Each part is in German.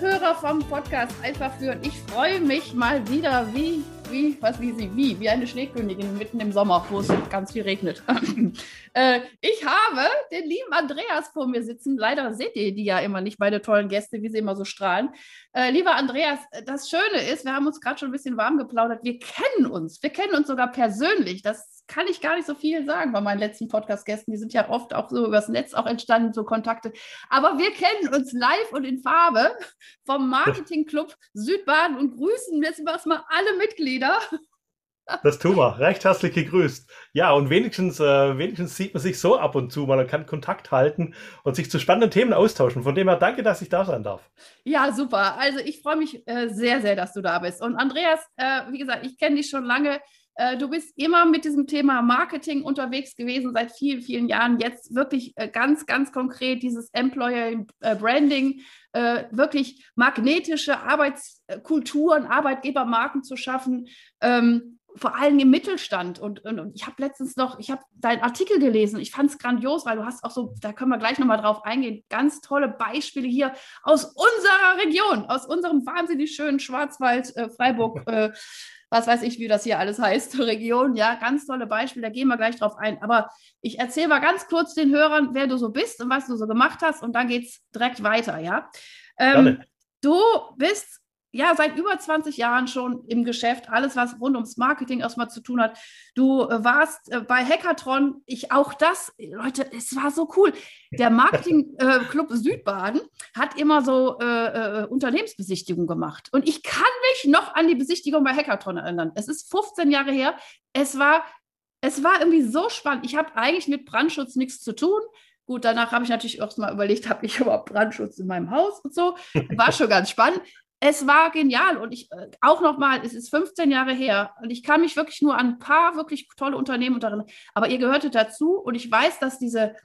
Podcast-Hörer vom Podcast einfach führen. Ich freue mich mal wieder wie wie, was, wie sie, wie, wie eine Schneekönigin mitten im Sommer, wo es ganz viel regnet. äh, ich habe den lieben Andreas vor mir sitzen. Leider seht ihr die ja immer nicht, meine tollen Gäste, wie sie immer so strahlen. Äh, lieber Andreas, das Schöne ist, wir haben uns gerade schon ein bisschen warm geplaudert. Wir kennen uns. Wir kennen uns sogar persönlich. Das kann ich gar nicht so viel sagen bei meinen letzten Podcast-Gästen. Die sind ja oft auch so übers Netz auch entstanden, so Kontakte. Aber wir kennen uns live und in Farbe vom Marketing-Club Südbaden und grüßen jetzt mal alle Mitglieder. Das tun wir. Recht herzlich gegrüßt. Ja, und wenigstens, äh, wenigstens sieht man sich so ab und zu mal und kann Kontakt halten und sich zu spannenden Themen austauschen. Von dem her danke, dass ich da sein darf. Ja, super. Also ich freue mich äh, sehr, sehr, dass du da bist. Und Andreas, äh, wie gesagt, ich kenne dich schon lange. Äh, du bist immer mit diesem Thema Marketing unterwegs gewesen, seit vielen, vielen Jahren. Jetzt wirklich äh, ganz, ganz konkret dieses Employer äh, Branding, wirklich magnetische Arbeitskulturen, Arbeitgebermarken zu schaffen. Ähm, vor allem im Mittelstand. Und, und, und ich habe letztens noch, ich habe deinen Artikel gelesen. Ich fand es grandios, weil du hast auch so, da können wir gleich nochmal drauf eingehen, ganz tolle Beispiele hier aus unserer Region, aus unserem wahnsinnig schönen Schwarzwald, äh, Freiburg, äh, was weiß ich, wie das hier alles heißt, Region. Ja, ganz tolle Beispiele, da gehen wir gleich drauf ein. Aber ich erzähle mal ganz kurz den Hörern, wer du so bist und was du so gemacht hast und dann geht es direkt weiter, ja. Ähm, du bist ja, seit über 20 Jahren schon im Geschäft, alles, was rund ums Marketing erstmal zu tun hat. Du äh, warst äh, bei Hackathon, ich auch das, Leute, es war so cool. Der Marketing-Club äh, Südbaden hat immer so äh, äh, Unternehmensbesichtigungen gemacht. Und ich kann mich noch an die Besichtigung bei Hackathon erinnern. Es ist 15 Jahre her. Es war, es war irgendwie so spannend. Ich habe eigentlich mit Brandschutz nichts zu tun. Gut, danach habe ich natürlich auch mal überlegt, habe ich überhaupt Brandschutz in meinem Haus und so. War schon ganz spannend es war genial und ich äh, auch nochmal, es ist 15 Jahre her und ich kann mich wirklich nur an ein paar wirklich tolle Unternehmen erinnern, aber ihr gehörtet dazu und ich weiß, dass diese,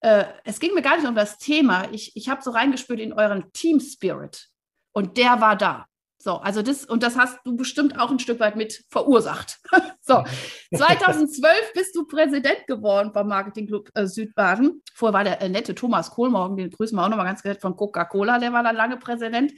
äh, es ging mir gar nicht um das Thema, ich, ich habe so reingespürt in euren Team Spirit und der war da. So, also das, und das hast du bestimmt auch ein Stück weit mit verursacht. so, 2012 bist du Präsident geworden beim Marketing Club äh, Südbaden. Vorher war der äh, nette Thomas Kohlmorgen, den grüßen wir auch nochmal ganz nett von Coca-Cola, der war dann lange Präsident.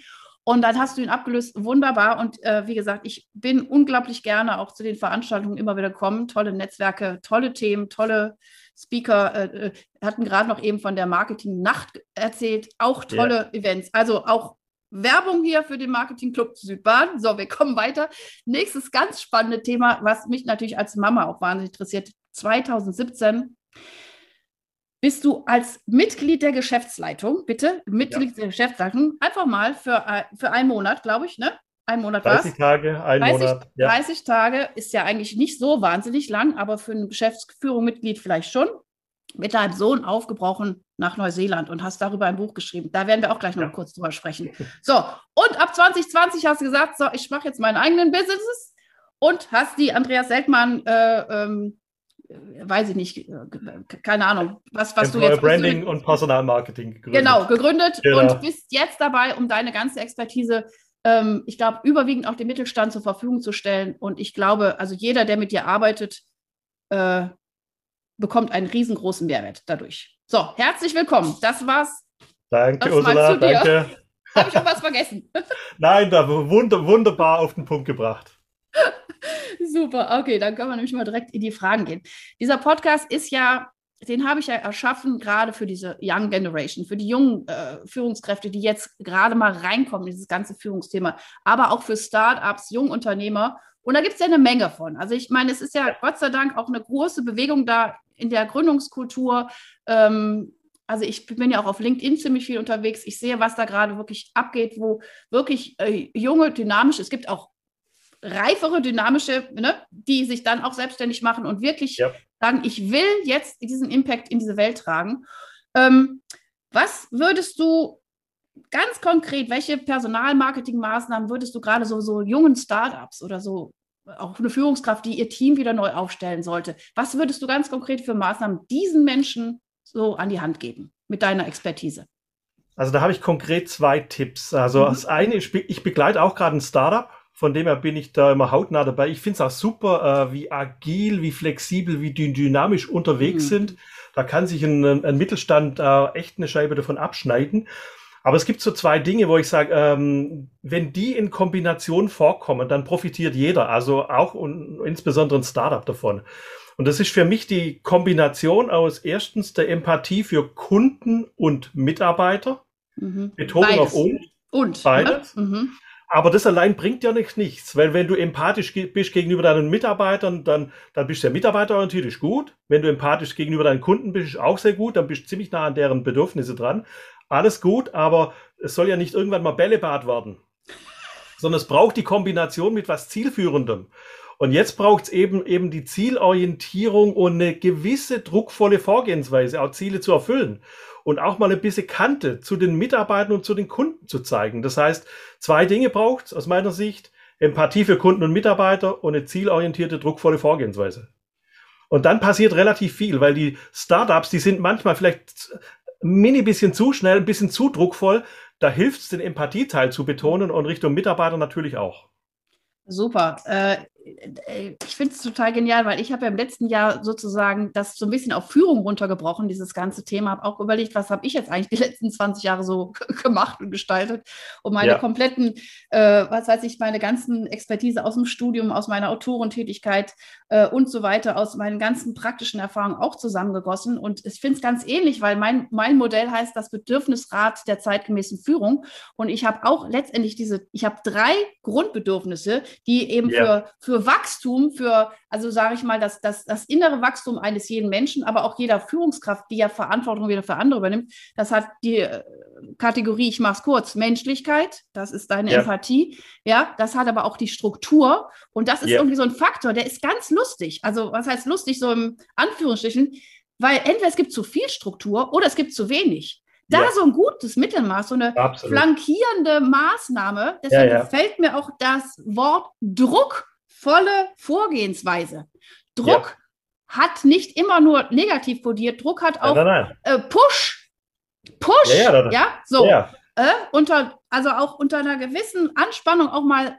Und dann hast du ihn abgelöst, wunderbar. Und äh, wie gesagt, ich bin unglaublich gerne auch zu den Veranstaltungen immer wieder gekommen. Tolle Netzwerke, tolle Themen, tolle Speaker. Äh, äh hatten gerade noch eben von der Marketing-Nacht erzählt. Auch tolle yeah. Events. Also auch Werbung hier für den Marketing Club Südbahn. So, wir kommen weiter. Nächstes ganz spannende Thema, was mich natürlich als Mama auch wahnsinnig interessiert. 2017 bist du als Mitglied der Geschäftsleitung, bitte, Mitglied ja. der Geschäftsleitung, einfach mal für, für einen Monat, glaube ich, ne? Ein Monat 30 was? Tage, ein 30, Monat. Ja. 30 Tage ist ja eigentlich nicht so wahnsinnig lang, aber für ein Geschäftsführungsmitglied vielleicht schon. Mit deinem Sohn aufgebrochen nach Neuseeland und hast darüber ein Buch geschrieben. Da werden wir auch gleich noch ja. kurz drüber sprechen. So, und ab 2020 hast du gesagt, so, ich mache jetzt meinen eigenen Business und hast die Andreas Seltmann äh, ähm, weiß ich nicht, äh, keine Ahnung, was, was du jetzt. Branding und Personalmarketing gegründet. Genau, gegründet genau. und bist jetzt dabei, um deine ganze Expertise, ähm, ich glaube, überwiegend auch dem Mittelstand zur Verfügung zu stellen. Und ich glaube, also jeder, der mit dir arbeitet, äh, bekommt einen riesengroßen Mehrwert dadurch. So, herzlich willkommen. Das war's. Danke, das Ursula, danke. Habe ich irgendwas vergessen? Nein, da wunder, wunderbar auf den Punkt gebracht. Super, okay, dann können wir nämlich mal direkt in die Fragen gehen. Dieser Podcast ist ja, den habe ich ja erschaffen, gerade für diese Young Generation, für die jungen äh, Führungskräfte, die jetzt gerade mal reinkommen in dieses ganze Führungsthema, aber auch für Startups, Jungunternehmer. Und da gibt es ja eine Menge von. Also ich meine, es ist ja Gott sei Dank auch eine große Bewegung da in der Gründungskultur. Ähm, also ich bin ja auch auf LinkedIn ziemlich viel unterwegs. Ich sehe, was da gerade wirklich abgeht, wo wirklich äh, junge, dynamisch, es gibt auch reifere, dynamische, ne, die sich dann auch selbstständig machen und wirklich ja. sagen, ich will jetzt diesen Impact in diese Welt tragen. Ähm, was würdest du ganz konkret, welche Personalmarketingmaßnahmen würdest du gerade so, so jungen Startups oder so auch eine Führungskraft, die ihr Team wieder neu aufstellen sollte, was würdest du ganz konkret für Maßnahmen diesen Menschen so an die Hand geben mit deiner Expertise? Also da habe ich konkret zwei Tipps. Also mhm. das eine, ich, ich begleite auch gerade ein Startup, von dem her bin ich da immer hautnah dabei. Ich finde es auch super, äh, wie agil, wie flexibel, wie dynamisch unterwegs mhm. sind. Da kann sich ein, ein Mittelstand äh, echt eine Scheibe davon abschneiden. Aber es gibt so zwei Dinge, wo ich sage, ähm, wenn die in Kombination vorkommen, dann profitiert jeder, also auch und insbesondere ein Startup davon. Und das ist für mich die Kombination aus erstens der Empathie für Kunden und Mitarbeiter, mhm. Betonung auf und, und ne? beides. Mhm. Aber das allein bringt ja nicht, nichts, weil wenn du empathisch bist gegenüber deinen Mitarbeitern, dann, dann bist du ja mitarbeiterorientiert, ist gut. Wenn du empathisch gegenüber deinen Kunden bist, ist auch sehr gut, dann bist du ziemlich nah an deren Bedürfnisse dran alles gut, aber es soll ja nicht irgendwann mal Bällebad werden, sondern es braucht die Kombination mit was Zielführendem. Und jetzt braucht es eben, eben die Zielorientierung und eine gewisse druckvolle Vorgehensweise, auch Ziele zu erfüllen und auch mal ein bisschen Kante zu den Mitarbeitern und zu den Kunden zu zeigen. Das heißt, zwei Dinge braucht es aus meiner Sicht. Empathie für Kunden und Mitarbeiter und eine zielorientierte, druckvolle Vorgehensweise. Und dann passiert relativ viel, weil die Startups, die sind manchmal vielleicht mini bisschen zu schnell, ein bisschen zu druckvoll. Da hilft es, den Empathieteil zu betonen und Richtung Mitarbeiter natürlich auch. Super. Äh, ich finde es total genial, weil ich habe ja im letzten Jahr sozusagen das so ein bisschen auf Führung runtergebrochen, dieses ganze Thema. Habe auch überlegt, was habe ich jetzt eigentlich die letzten 20 Jahre so gemacht und gestaltet, um meine ja. kompletten, äh, was weiß ich, meine ganzen Expertise aus dem Studium, aus meiner Autorentätigkeit äh, und so weiter, aus meinen ganzen praktischen Erfahrungen auch zusammengegossen. Und ich finde es ganz ähnlich, weil mein, mein Modell heißt das Bedürfnisrat der zeitgemäßen Führung. Und ich habe auch letztendlich diese, ich habe drei Grundbedürfnisse, die eben ja. für, für für Wachstum, für, also sage ich mal, das, das, das innere Wachstum eines jeden Menschen, aber auch jeder Führungskraft, die ja Verantwortung wieder für andere übernimmt, das hat die äh, Kategorie, ich mache es kurz, Menschlichkeit, das ist deine ja. Empathie, ja, das hat aber auch die Struktur und das ist ja. irgendwie so ein Faktor, der ist ganz lustig. Also was heißt lustig, so im Anführungsstrichen, weil entweder es gibt zu viel Struktur oder es gibt zu wenig. Da ja. so ein gutes Mittelmaß, so eine Absolut. flankierende Maßnahme. Deswegen ja, ja. gefällt mir auch das Wort Druck volle Vorgehensweise. Druck ja. hat nicht immer nur negativ kodiert, Druck hat auch nein, nein, nein. Äh, Push. Push, ja, ja, ja so. Äh, unter, also auch unter einer gewissen Anspannung auch mal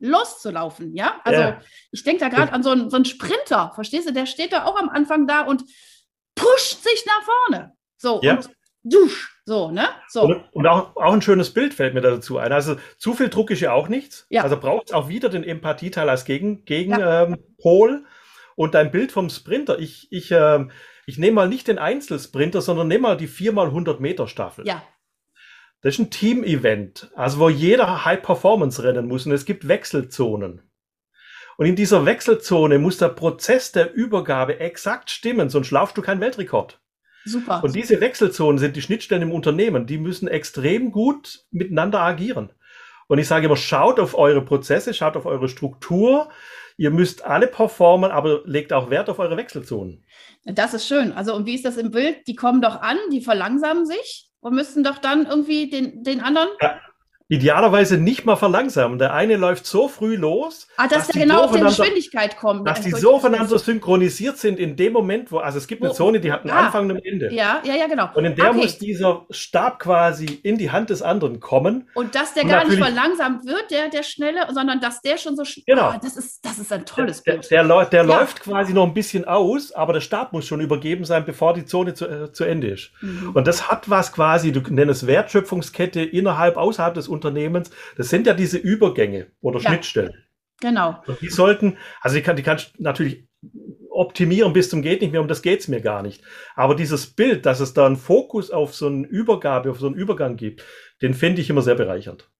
loszulaufen, ja? Also ich denke da gerade an so einen, so einen Sprinter, verstehst du? Der steht da auch am Anfang da und pusht sich nach vorne. So, und dusch, so, ne? So. Und, und, auch, auch ein schönes Bild fällt mir dazu ein. Also zu viel Druck ist ja auch nichts. Ja. Also braucht es auch wieder den Empathieteil als Gegenpol. Gegen, ja. ähm, und dein Bild vom Sprinter, ich, ich, ähm, ich nehme mal nicht den Einzelsprinter, sondern nehme mal die 4x100 Meter Staffel. Ja. Das ist ein Team-Event, also wo jeder High-Performance rennen muss und es gibt Wechselzonen. Und in dieser Wechselzone muss der Prozess der Übergabe exakt stimmen, sonst laufst du keinen Weltrekord. Super. Und diese Wechselzonen sind die Schnittstellen im Unternehmen. Die müssen extrem gut miteinander agieren. Und ich sage immer, schaut auf eure Prozesse, schaut auf eure Struktur. Ihr müsst alle performen, aber legt auch Wert auf eure Wechselzonen. Das ist schön. Also, und wie ist das im Bild? Die kommen doch an, die verlangsamen sich und müssen doch dann irgendwie den, den anderen. Ja, idealerweise nicht mal verlangsamen. Der eine läuft so früh los, ah, dass, dass der genau auf die Geschwindigkeit kommt. Dass die so aufeinander synchronisiert sind in dem Moment, wo, also es gibt eine wo, Zone, die hat einen ah, Anfang und ein Ende. Ja, ja, ja, genau. Und in der okay. muss dieser Stab quasi in die Hand des anderen kommen. Und dass der und gar nicht verlangsamt wird, der, der Schnelle, sondern dass der schon so schnell. Genau. Ah, das, ist, das ist ein tolles der, Bild. Der, der, der ja. läuft quasi noch ein bisschen aus, aber der Stab muss schon übergeben sein, bevor die Zone zu, äh, zu Ende ist. Mhm. Und das hat was quasi, du nennst Wertschöpfungskette innerhalb, außerhalb des Unternehmens das sind ja diese Übergänge oder ja. Schnittstellen. Genau. Und die sollten, also die kann, die kannst natürlich optimieren bis zum geht nicht mehr, um das geht es mir gar nicht. Aber dieses Bild, dass es da einen Fokus auf so eine Übergabe, auf so einen Übergang gibt, den finde ich immer sehr bereichernd.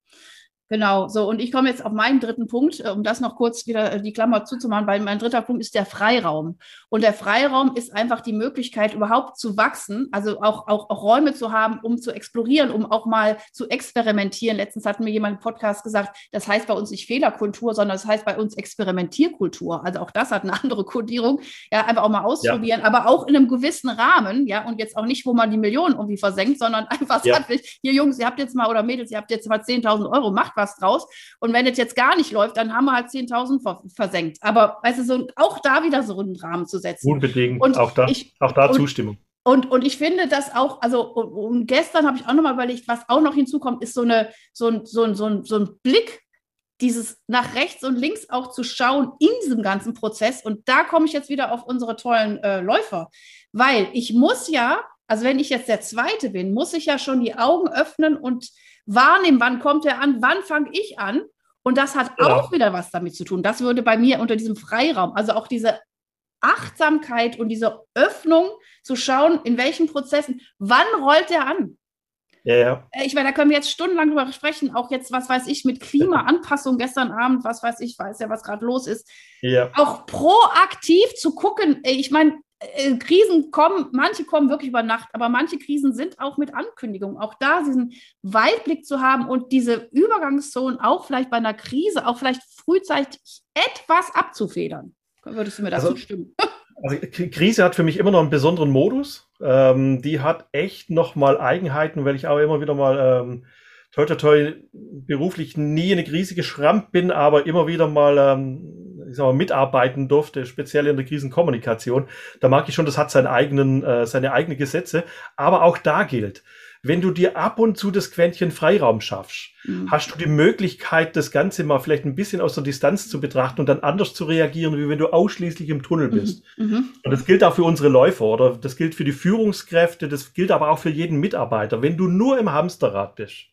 Genau, so und ich komme jetzt auf meinen dritten Punkt, äh, um das noch kurz wieder äh, die Klammer zuzumachen, weil mein dritter Punkt ist der Freiraum. Und der Freiraum ist einfach die Möglichkeit, überhaupt zu wachsen, also auch, auch, auch Räume zu haben, um zu explorieren, um auch mal zu experimentieren. Letztens hat mir jemand im Podcast gesagt, das heißt bei uns nicht Fehlerkultur, sondern das heißt bei uns Experimentierkultur. Also auch das hat eine andere Kodierung. Ja, einfach auch mal ausprobieren, ja. aber auch in einem gewissen Rahmen, ja, und jetzt auch nicht, wo man die Millionen irgendwie versenkt, sondern einfach ja. sagt, hier Jungs, ihr habt jetzt mal oder Mädels, ihr habt jetzt mal 10.000 Euro, macht was draus. Und wenn es jetzt gar nicht läuft, dann haben wir halt 10.000 versenkt. Aber weißt du, so, auch da wieder so einen Rahmen zu setzen. Unbedingt, und auch da, ich, auch da und, Zustimmung. Und, und ich finde das auch, also und, und gestern habe ich auch nochmal überlegt, was auch noch hinzukommt, ist so, eine, so, ein, so, ein, so, ein, so ein Blick, dieses nach rechts und links auch zu schauen in diesem ganzen Prozess. Und da komme ich jetzt wieder auf unsere tollen äh, Läufer, weil ich muss ja, also wenn ich jetzt der Zweite bin, muss ich ja schon die Augen öffnen und wahrnehmen, wann kommt er an, wann fange ich an. Und das hat ja. auch wieder was damit zu tun. Das würde bei mir unter diesem Freiraum, also auch diese Achtsamkeit und diese Öffnung zu schauen, in welchen Prozessen, wann rollt er an? Ja, ja. Äh, ich meine, da können wir jetzt stundenlang drüber sprechen, auch jetzt, was weiß ich, mit Klimaanpassung gestern Abend, was weiß ich, weiß ja, was gerade los ist. Ja. Auch proaktiv zu gucken, ich meine, äh, Krisen kommen, manche kommen wirklich über Nacht, aber manche Krisen sind auch mit Ankündigungen. Auch da diesen Weitblick zu haben und diese Übergangszonen auch vielleicht bei einer Krise, auch vielleicht frühzeitig etwas abzufedern. Würdest du mir dazu also, stimmen? Also Krise hat für mich immer noch einen besonderen Modus. Ähm, die hat echt nochmal Eigenheiten, weil ich auch immer wieder mal ähm, toi, toi, toi, beruflich nie in eine Krise geschrammt bin, aber immer wieder mal ähm, ich sag mal, mitarbeiten durfte, speziell in der Krisenkommunikation, da mag ich schon, das hat seinen eigenen, äh, seine eigenen Gesetze. Aber auch da gilt, wenn du dir ab und zu das Quäntchen Freiraum schaffst, mhm. hast du die Möglichkeit, das Ganze mal vielleicht ein bisschen aus der Distanz zu betrachten und dann anders zu reagieren, wie wenn du ausschließlich im Tunnel mhm. bist. Mhm. Und das gilt auch für unsere Läufer oder das gilt für die Führungskräfte, das gilt aber auch für jeden Mitarbeiter. Wenn du nur im Hamsterrad bist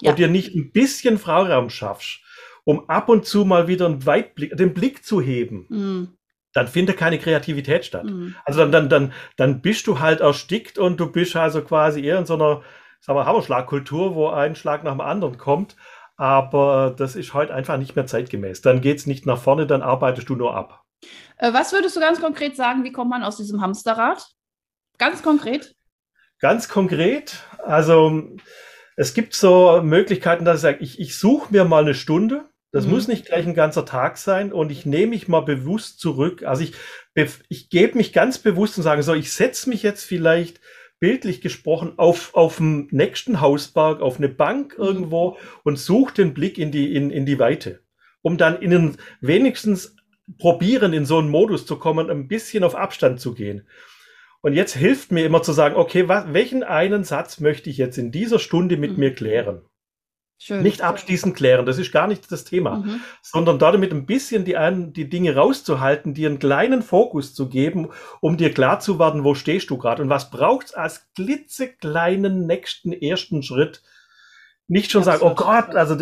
ja. und dir nicht ein bisschen Freiraum schaffst, um ab und zu mal wieder einen Weitblick, den Blick zu heben, mm. dann findet keine Kreativität statt. Mm. Also dann, dann, dann, dann bist du halt erstickt und du bist also quasi eher in so einer, sagen wir, Hammerschlagkultur, wo ein Schlag nach dem anderen kommt. Aber das ist heute einfach nicht mehr zeitgemäß. Dann geht's nicht nach vorne, dann arbeitest du nur ab. Äh, was würdest du ganz konkret sagen, wie kommt man aus diesem Hamsterrad? Ganz konkret? Ganz konkret, also es gibt so Möglichkeiten, dass ich sage, ich, ich suche mir mal eine Stunde, das mhm. muss nicht gleich ein ganzer Tag sein und ich nehme mich mal bewusst zurück. Also ich, ich gebe mich ganz bewusst und sage so, ich setze mich jetzt vielleicht bildlich gesprochen auf, auf dem nächsten Hausberg, auf eine Bank mhm. irgendwo und suche den Blick in die, in, in die Weite, um dann in wenigstens probieren, in so einen Modus zu kommen, ein bisschen auf Abstand zu gehen. Und jetzt hilft mir immer zu sagen, okay, was, welchen einen Satz möchte ich jetzt in dieser Stunde mit mhm. mir klären? Schön. Nicht abschließend klären, das ist gar nicht das Thema, mhm. sondern damit ein bisschen die, die Dinge rauszuhalten, dir einen kleinen Fokus zu geben, um dir klar zu werden, wo stehst du gerade und was braucht's als klitzekleinen nächsten ersten Schritt. Nicht schon das sagen, oh Gott, also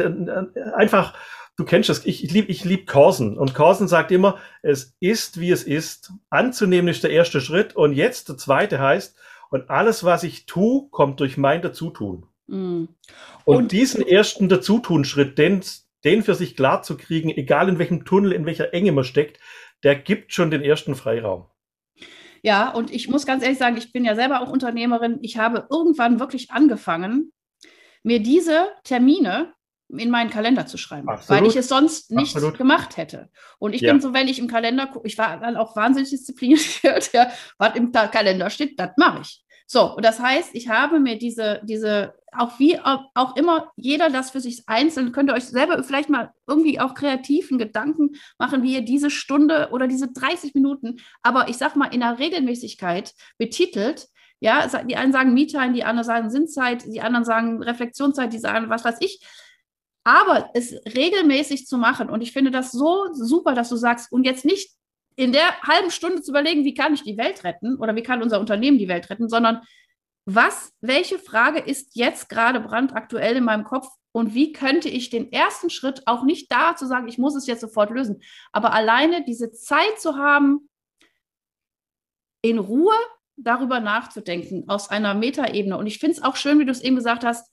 einfach, du kennst das, ich, ich liebe ich lieb Corsen und Corsen sagt immer, es ist, wie es ist. Anzunehmen ist der erste Schritt und jetzt der zweite heißt, und alles, was ich tue, kommt durch mein Dazutun. Mhm. Und, und, diesen ersten Dazutun-Schritt, den, den für sich klar zu kriegen, egal in welchem Tunnel, in welcher Enge man steckt, der gibt schon den ersten Freiraum. Ja, und ich muss ganz ehrlich sagen, ich bin ja selber auch Unternehmerin. Ich habe irgendwann wirklich angefangen, mir diese Termine in meinen Kalender zu schreiben, Absolut. weil ich es sonst nicht Absolut. gemacht hätte. Und ich ja. bin so, wenn ich im Kalender gucke, ich war dann auch wahnsinnig diszipliniert, ja, was im Kalender steht, das mache ich. So, und das heißt, ich habe mir diese, diese, auch wie auch immer jeder das für sich einzeln, könnt ihr euch selber vielleicht mal irgendwie auch kreativen Gedanken machen, wie ihr diese Stunde oder diese 30 Minuten, aber ich sag mal in der Regelmäßigkeit betitelt. Ja, die einen sagen Me-Time, die anderen sagen Sinnzeit, die anderen sagen Reflexionszeit, die sagen was weiß ich. Aber es regelmäßig zu machen, und ich finde das so super, dass du sagst, und jetzt nicht in der halben Stunde zu überlegen, wie kann ich die Welt retten oder wie kann unser Unternehmen die Welt retten, sondern was, welche Frage ist jetzt gerade brandaktuell in meinem Kopf und wie könnte ich den ersten Schritt auch nicht da zu sagen, ich muss es jetzt sofort lösen, aber alleine diese Zeit zu haben, in Ruhe darüber nachzudenken aus einer Metaebene. Und ich finde es auch schön, wie du es eben gesagt hast,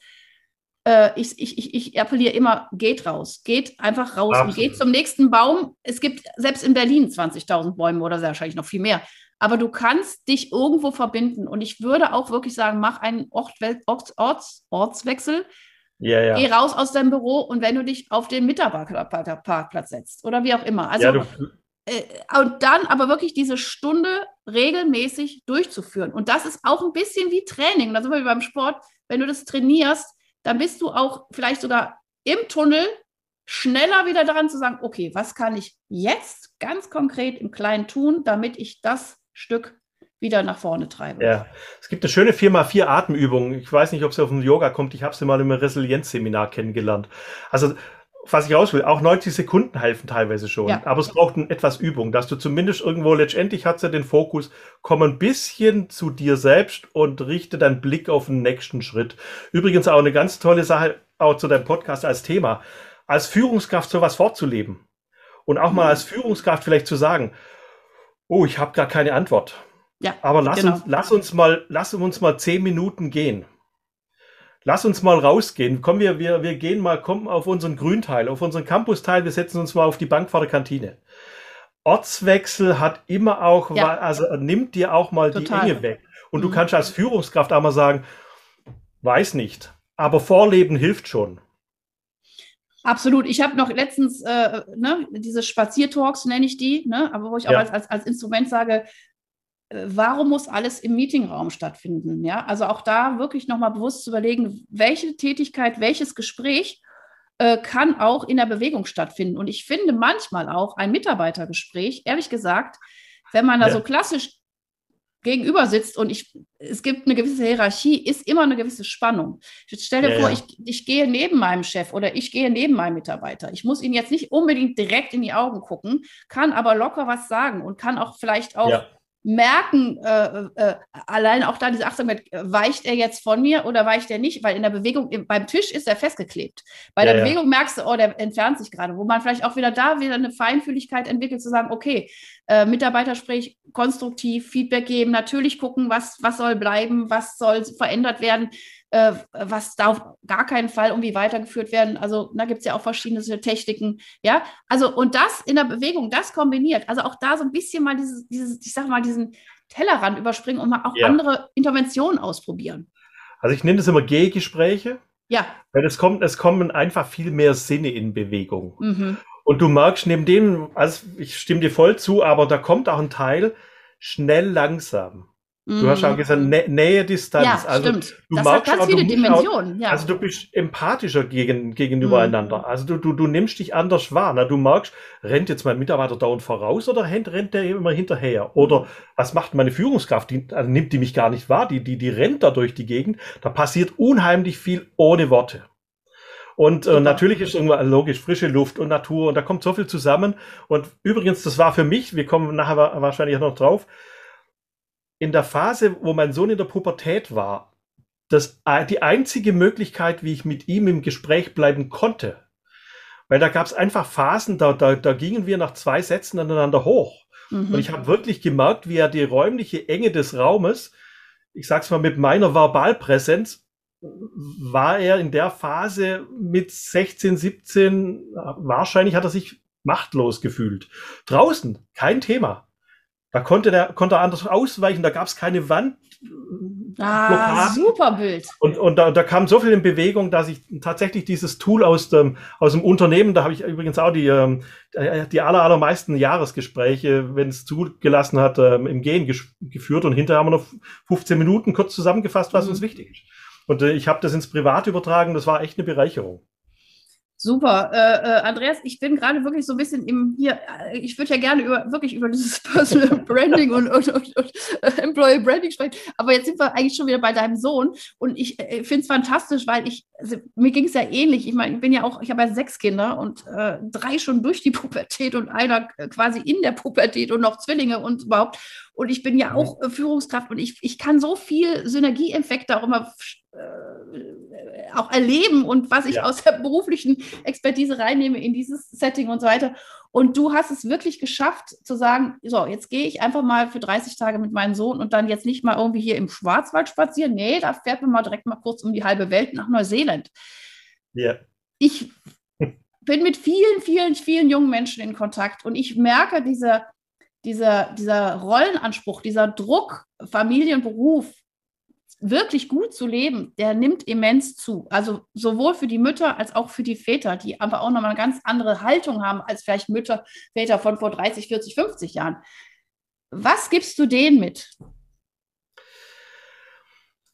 äh, ich, ich, ich, ich appelliere immer, geht raus, geht einfach raus Absolut. und geht zum nächsten Baum. Es gibt selbst in Berlin 20.000 Bäume oder wahrscheinlich noch viel mehr. Aber du kannst dich irgendwo verbinden. Und ich würde auch wirklich sagen, mach einen Ort, Orts, Orts, Ortswechsel. Ja, ja. Geh raus aus deinem Büro und wenn du dich auf den Mitarbeiterparkplatz setzt oder wie auch immer. Also, ja, äh, und dann aber wirklich diese Stunde regelmäßig durchzuführen. Und das ist auch ein bisschen wie Training. Da sind wir beim Sport. Wenn du das trainierst, dann bist du auch vielleicht sogar im Tunnel schneller wieder daran zu sagen, okay, was kann ich jetzt ganz konkret im Kleinen tun, damit ich das Stück wieder nach vorne treibe. Ja, es gibt eine schöne 4x4 Atemübung. Ich weiß nicht, ob sie auf dem Yoga kommt. Ich habe sie mal im Resilienzseminar kennengelernt. Also was ich raus will, auch 90 Sekunden helfen teilweise schon. Ja. Aber es braucht ein, etwas Übung, dass du zumindest irgendwo letztendlich hat sie den Fokus, komm ein bisschen zu dir selbst und richte deinen Blick auf den nächsten Schritt. Übrigens auch eine ganz tolle Sache, auch zu deinem Podcast als Thema, als Führungskraft sowas fortzuleben. Und auch mal mhm. als Führungskraft vielleicht zu sagen, oh, ich habe gar keine Antwort. Ja, aber lass, genau. uns, lass uns mal, lass uns mal zehn Minuten gehen lass uns mal rausgehen. Komm, wir, wir, wir gehen mal, kommen auf unseren Grünteil, auf unseren Campusteil, wir setzen uns mal auf die Bank vor der Kantine. Ortswechsel hat immer auch, ja. also nimmt dir auch mal Total. die Enge weg. Und mhm. du kannst als Führungskraft auch mal sagen, weiß nicht, aber Vorleben hilft schon. Absolut. Ich habe noch letztens äh, ne, diese Spaziertalks, nenne ich die, ne, aber wo ich auch ja. als, als, als Instrument sage, warum muss alles im Meetingraum stattfinden? Ja, also auch da wirklich nochmal bewusst zu überlegen, welche Tätigkeit, welches Gespräch äh, kann auch in der Bewegung stattfinden. Und ich finde manchmal auch ein Mitarbeitergespräch, ehrlich gesagt, wenn man da ja. so klassisch gegenüber sitzt und ich, es gibt eine gewisse Hierarchie, ist immer eine gewisse Spannung. Ich stelle ja, vor, ja. Ich, ich gehe neben meinem Chef oder ich gehe neben meinem Mitarbeiter. Ich muss ihn jetzt nicht unbedingt direkt in die Augen gucken, kann aber locker was sagen und kann auch vielleicht auch merken, äh, äh, allein auch da diese Achtsamkeit, weicht er jetzt von mir oder weicht er nicht? Weil in der Bewegung, beim Tisch ist er festgeklebt. Bei ja, der Bewegung ja. merkst du, oh, der entfernt sich gerade, wo man vielleicht auch wieder da wieder eine Feinfühligkeit entwickelt, zu sagen, okay, äh, Mitarbeitersprech konstruktiv, Feedback geben, natürlich gucken, was, was soll bleiben, was soll verändert werden äh, was darf gar keinen Fall irgendwie weitergeführt werden. Also da gibt es ja auch verschiedene Techniken, ja. Also und das in der Bewegung, das kombiniert, also auch da so ein bisschen mal dieses, dieses ich sag mal, diesen Tellerrand überspringen und mal auch ja. andere Interventionen ausprobieren. Also ich nenne das immer Gehgespräche. Ja. Weil es kommt, es kommen einfach viel mehr Sinne in Bewegung. Mhm. Und du merkst neben dem, also ich stimme dir voll zu, aber da kommt auch ein Teil schnell langsam. Du hast auch mhm. gesagt, Nä Nähe, Distanz. Ja, also, stimmt. Du das hat ganz viele Dimensionen. Auch, ja. Also du bist empathischer gegen, gegenüber mhm. einander. Also du, du, du nimmst dich anders wahr. Na, du merkst, rennt jetzt mein Mitarbeiter dauernd voraus oder rennt, rennt der immer hinterher? Oder was macht meine Führungskraft? Die, also nimmt die mich gar nicht wahr. Die, die, die rennt da durch die Gegend. Da passiert unheimlich viel ohne Worte. Und äh, natürlich ist irgendwann logisch frische Luft und Natur und da kommt so viel zusammen. Und übrigens, das war für mich, wir kommen nachher wahrscheinlich noch drauf, in der Phase, wo mein Sohn in der Pubertät war, das, die einzige Möglichkeit, wie ich mit ihm im Gespräch bleiben konnte. Weil da gab es einfach Phasen, da, da, da gingen wir nach zwei Sätzen aneinander hoch. Mhm. Und ich habe wirklich gemerkt, wie er die räumliche Enge des Raumes, ich sag's mal mit meiner Verbalpräsenz, war er in der Phase mit 16, 17, wahrscheinlich hat er sich machtlos gefühlt. Draußen, kein Thema. Da konnte der konnte er anders ausweichen, da gab es keine Wand. Ah, super Bild. Und, und da, da kam so viel in Bewegung, dass ich tatsächlich dieses Tool aus dem, aus dem Unternehmen, da habe ich übrigens auch die, ähm, die aller, allermeisten Jahresgespräche, wenn es zugelassen hat, ähm, im Gehen geführt und hinterher haben wir noch 15 Minuten kurz zusammengefasst, was mhm. uns wichtig ist. Und äh, ich habe das ins Privat übertragen, das war echt eine Bereicherung. Super. Äh, äh, Andreas, ich bin gerade wirklich so ein bisschen im hier, äh, ich würde ja gerne über wirklich über dieses Personal Branding und, und, und, und äh, Employee Branding sprechen, aber jetzt sind wir eigentlich schon wieder bei deinem Sohn und ich äh, finde es fantastisch, weil ich, also, mir ging es ja ähnlich. Ich meine, ich bin ja auch, ich habe ja sechs Kinder und äh, drei schon durch die Pubertät und einer quasi in der Pubertät und noch Zwillinge und überhaupt. Und ich bin ja mhm. auch Führungskraft und ich, ich kann so viel Synergieeffekte auch immer äh, auch erleben und was ich ja. aus der beruflichen Expertise reinnehme in dieses Setting und so weiter. Und du hast es wirklich geschafft zu sagen, so, jetzt gehe ich einfach mal für 30 Tage mit meinem Sohn und dann jetzt nicht mal irgendwie hier im Schwarzwald spazieren. Nee, da fährt man mal direkt mal kurz um die halbe Welt nach Neuseeland. Ja. Ich bin mit vielen, vielen, vielen jungen Menschen in Kontakt und ich merke diese, dieser, dieser Rollenanspruch, dieser Druck, Familienberuf, wirklich gut zu leben, der nimmt immens zu. Also sowohl für die Mütter als auch für die Väter, die einfach auch nochmal eine ganz andere Haltung haben als vielleicht Mütter, Väter von vor 30, 40, 50 Jahren. Was gibst du denen mit?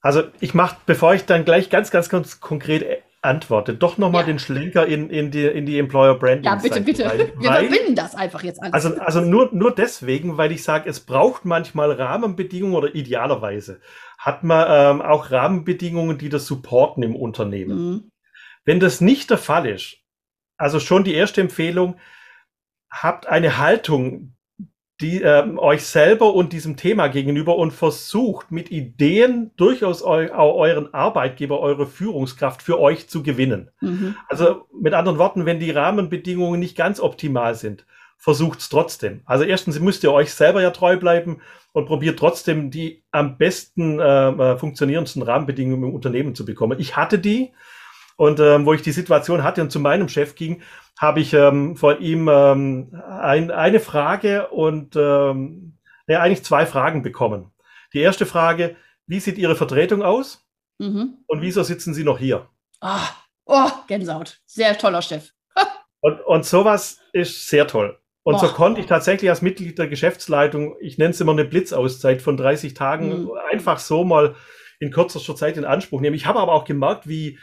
Also ich mache, bevor ich dann gleich ganz, ganz, ganz konkret antworte, doch nochmal ja. den Schlenker in, in, die, in die Employer Branding. Ja, bitte, bitte. Rein, Wir verbinden das einfach jetzt alles. Also, also nur, nur deswegen, weil ich sage, es braucht manchmal Rahmenbedingungen oder idealerweise hat man ähm, auch Rahmenbedingungen, die das supporten im Unternehmen. Mhm. Wenn das nicht der Fall ist, also schon die erste Empfehlung, habt eine Haltung, die äh, euch selber und diesem Thema gegenüber und versucht mit Ideen durchaus eu euren Arbeitgeber, eure Führungskraft für euch zu gewinnen. Mhm. Also mit anderen Worten, wenn die Rahmenbedingungen nicht ganz optimal sind, versucht es trotzdem. Also erstens müsst ihr euch selber ja treu bleiben und probiert trotzdem die am besten äh, äh funktionierendsten Rahmenbedingungen im Unternehmen zu bekommen. Ich hatte die und ähm, wo ich die Situation hatte und zu meinem Chef ging, habe ich ähm, von ihm ähm, ein, eine Frage und ähm, ja, eigentlich zwei Fragen bekommen. Die erste Frage, wie sieht Ihre Vertretung aus? Mhm. Und wieso sitzen Sie noch hier? Ah, oh, Gänsehaut. Sehr toller Chef. und, und sowas ist sehr toll. Und Boah. so konnte ich tatsächlich als Mitglied der Geschäftsleitung, ich nenne es immer eine Blitzauszeit von 30 Tagen, mhm. einfach so mal in kürzester Zeit in Anspruch nehmen. Ich habe aber auch gemerkt, wie,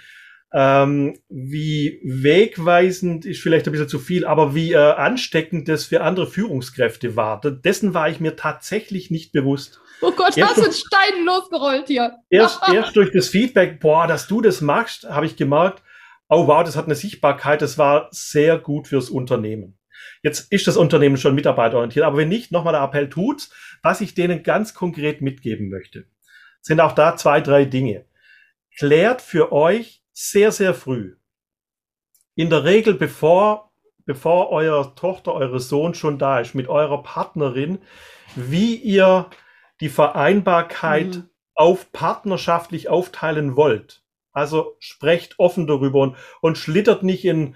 ähm, wie wegweisend ist vielleicht ein bisschen zu viel, aber wie äh, ansteckend das für andere Führungskräfte war. Dessen war ich mir tatsächlich nicht bewusst. Oh Gott, erst hast du einen Stein losgerollt hier. Erst, erst durch das Feedback, boah, dass du das machst, habe ich gemerkt, oh wow, das hat eine Sichtbarkeit, das war sehr gut fürs Unternehmen. Jetzt ist das Unternehmen schon mitarbeiterorientiert, aber wenn nicht, nochmal der Appell tut, was ich denen ganz konkret mitgeben möchte, sind auch da zwei, drei Dinge. Klärt für euch sehr, sehr früh. In der Regel, bevor, bevor euer Tochter, eure Sohn schon da ist, mit eurer Partnerin, wie ihr die Vereinbarkeit mhm. auf partnerschaftlich aufteilen wollt. Also sprecht offen darüber und, und schlittert nicht in,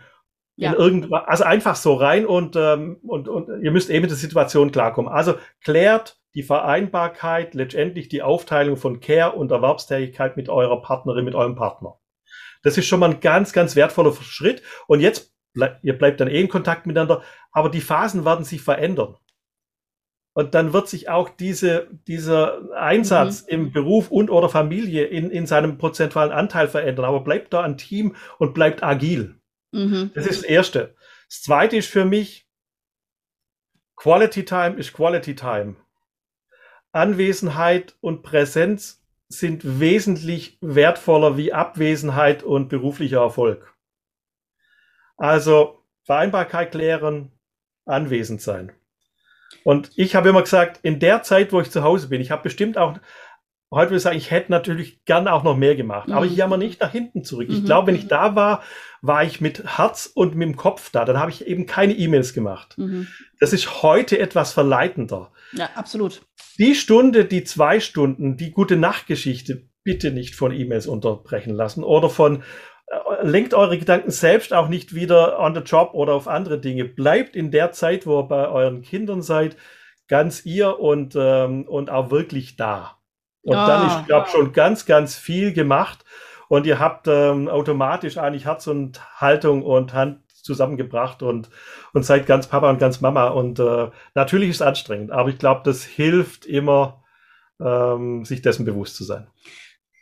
ja. in irgendwas, also einfach so rein und, ähm, und, und ihr müsst eben mit der Situation klarkommen. Also klärt die Vereinbarkeit, letztendlich die Aufteilung von Care und Erwerbstätigkeit mit eurer Partnerin, mit eurem Partner. Das ist schon mal ein ganz, ganz wertvoller Schritt. Und jetzt, ble ihr bleibt dann eh in Kontakt miteinander, aber die Phasen werden sich verändern. Und dann wird sich auch diese, dieser Einsatz mhm. im Beruf und oder Familie in, in seinem prozentualen Anteil verändern. Aber bleibt da ein Team und bleibt agil. Mhm. Das ist das Erste. Das Zweite ist für mich, Quality Time ist Quality Time. Anwesenheit und Präsenz sind wesentlich wertvoller wie Abwesenheit und beruflicher Erfolg. Also Vereinbarkeit klären, anwesend sein. Und ich habe immer gesagt, in der Zeit, wo ich zu Hause bin, ich habe bestimmt auch, heute würde ich sagen, ich hätte natürlich gern auch noch mehr gemacht, mhm. aber ich jammer nicht nach hinten zurück. Ich mhm. glaube, wenn ich da war, war ich mit Herz und mit dem Kopf da. Dann habe ich eben keine E-Mails gemacht. Mhm. Das ist heute etwas verleitender. Ja, absolut. Die Stunde, die zwei Stunden, die gute Nachtgeschichte bitte nicht von E-Mails unterbrechen lassen oder von äh, lenkt eure Gedanken selbst auch nicht wieder on the job oder auf andere Dinge. Bleibt in der Zeit, wo ihr bei euren Kindern seid, ganz ihr und, ähm, und auch wirklich da. Und ah. dann ist, glaube schon ganz, ganz viel gemacht. Und ihr habt ähm, automatisch eigentlich Herz und Haltung und Hand zusammengebracht und, und seid ganz Papa und ganz Mama. Und äh, natürlich ist es anstrengend, aber ich glaube, das hilft immer, ähm, sich dessen bewusst zu sein.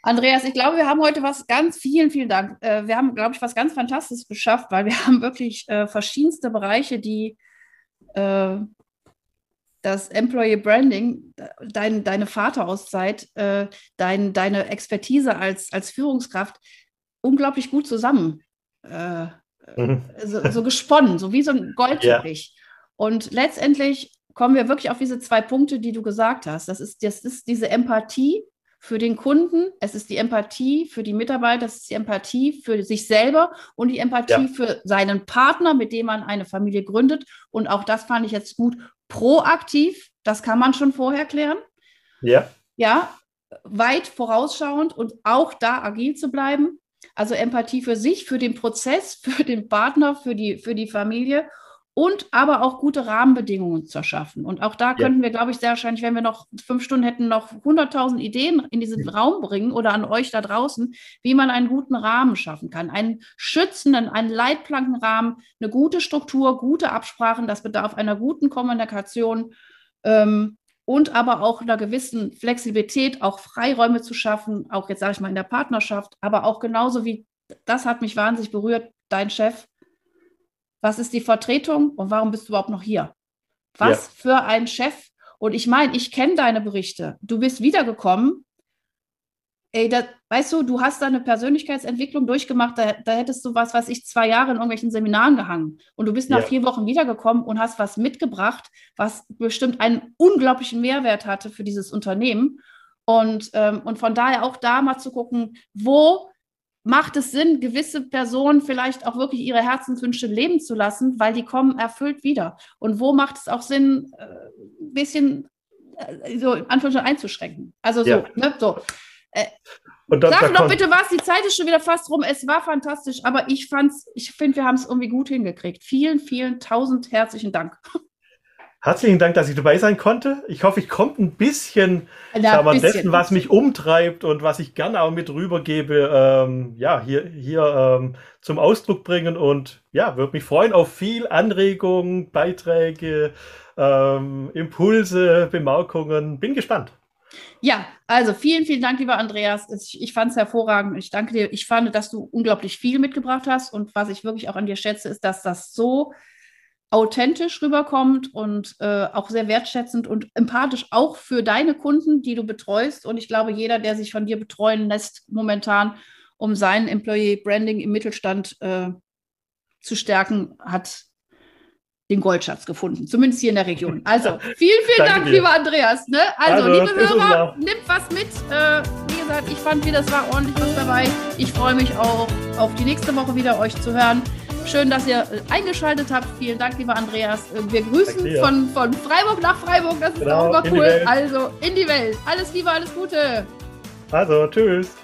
Andreas, ich glaube, wir haben heute was ganz, vielen, vielen Dank. Äh, wir haben, glaube ich, was ganz Fantastisches geschafft, weil wir haben wirklich äh, verschiedenste Bereiche, die äh, das Employee Branding, dein, deine Vaterauszeit, äh, dein, deine Expertise als, als Führungskraft unglaublich gut zusammen äh, mhm. so, so, gesponnen, so wie so ein Goldteppich. Ja. Und letztendlich kommen wir wirklich auf diese zwei Punkte, die du gesagt hast. Das ist, das ist diese Empathie für den Kunden, es ist die Empathie für die Mitarbeiter, es ist die Empathie für sich selber und die Empathie ja. für seinen Partner, mit dem man eine Familie gründet. Und auch das fand ich jetzt gut. Proaktiv, das kann man schon vorher klären. Ja. Ja, weit vorausschauend und auch da agil zu bleiben. Also Empathie für sich, für den Prozess, für den Partner, für die, für die Familie und aber auch gute Rahmenbedingungen zu schaffen. Und auch da ja. könnten wir, glaube ich, sehr wahrscheinlich, wenn wir noch fünf Stunden hätten, noch 100.000 Ideen in diesen Raum bringen oder an euch da draußen, wie man einen guten Rahmen schaffen kann. Einen schützenden, einen Leitplankenrahmen, eine gute Struktur, gute Absprachen. Das bedarf einer guten Kommunikation. Ähm, und aber auch einer gewissen Flexibilität, auch Freiräume zu schaffen, auch jetzt sage ich mal in der Partnerschaft, aber auch genauso wie, das hat mich wahnsinnig berührt, dein Chef, was ist die Vertretung und warum bist du überhaupt noch hier? Was ja. für ein Chef. Und ich meine, ich kenne deine Berichte. Du bist wiedergekommen. Ey, da, weißt du, du hast da eine Persönlichkeitsentwicklung durchgemacht, da, da, hättest du was, was ich zwei Jahre in irgendwelchen Seminaren gehangen. Und du bist nach ja. vier Wochen wiedergekommen und hast was mitgebracht, was bestimmt einen unglaublichen Mehrwert hatte für dieses Unternehmen. Und, ähm, und von daher auch da mal zu gucken, wo macht es Sinn, gewisse Personen vielleicht auch wirklich ihre Herzenswünsche leben zu lassen, weil die kommen erfüllt wieder? Und wo macht es auch Sinn, ein äh, bisschen äh, so in Anführungszeichen einzuschränken? Also so, ja. ne, so. Äh, dann, Sag doch bitte was, die Zeit ist schon wieder fast rum. Es war fantastisch, aber ich fand's, ich finde, wir haben es irgendwie gut hingekriegt. Vielen, vielen tausend herzlichen Dank. Herzlichen Dank, dass ich dabei sein konnte. Ich hoffe, ich konnte ein bisschen, Na, bisschen. dessen, was mich umtreibt und was ich gerne auch mit rübergebe, ähm, ja, hier, hier ähm, zum Ausdruck bringen und ja, würde mich freuen auf viel Anregungen, Beiträge, ähm, Impulse, Bemerkungen. Bin gespannt. Ja, also vielen, vielen Dank, lieber Andreas. Ich, fand es hervorragend. Ich danke dir. Ich fand, dass du unglaublich viel mitgebracht hast. Und was ich wirklich auch an dir schätze, ist, dass das so authentisch rüberkommt und äh, auch sehr wertschätzend und empathisch auch für deine Kunden, die du betreust. Und ich glaube, jeder, der sich von dir betreuen lässt, momentan, um sein Employee Branding im Mittelstand äh, zu stärken, hat den Goldschatz gefunden, zumindest hier in der Region. Also, vielen, vielen Dank, dir. lieber Andreas. Ne? Also, also, liebe Hörer, nimmt was mit. Äh, wie gesagt, ich fand wieder, es war ordentlich was dabei. Ich freue mich auch auf die nächste Woche wieder, euch zu hören. Schön, dass ihr äh, eingeschaltet habt. Vielen Dank, lieber Andreas. Äh, wir grüßen von, von Freiburg nach Freiburg. Das ist genau, auch immer cool. Also in die Welt. Alles Liebe, alles Gute. Also, tschüss.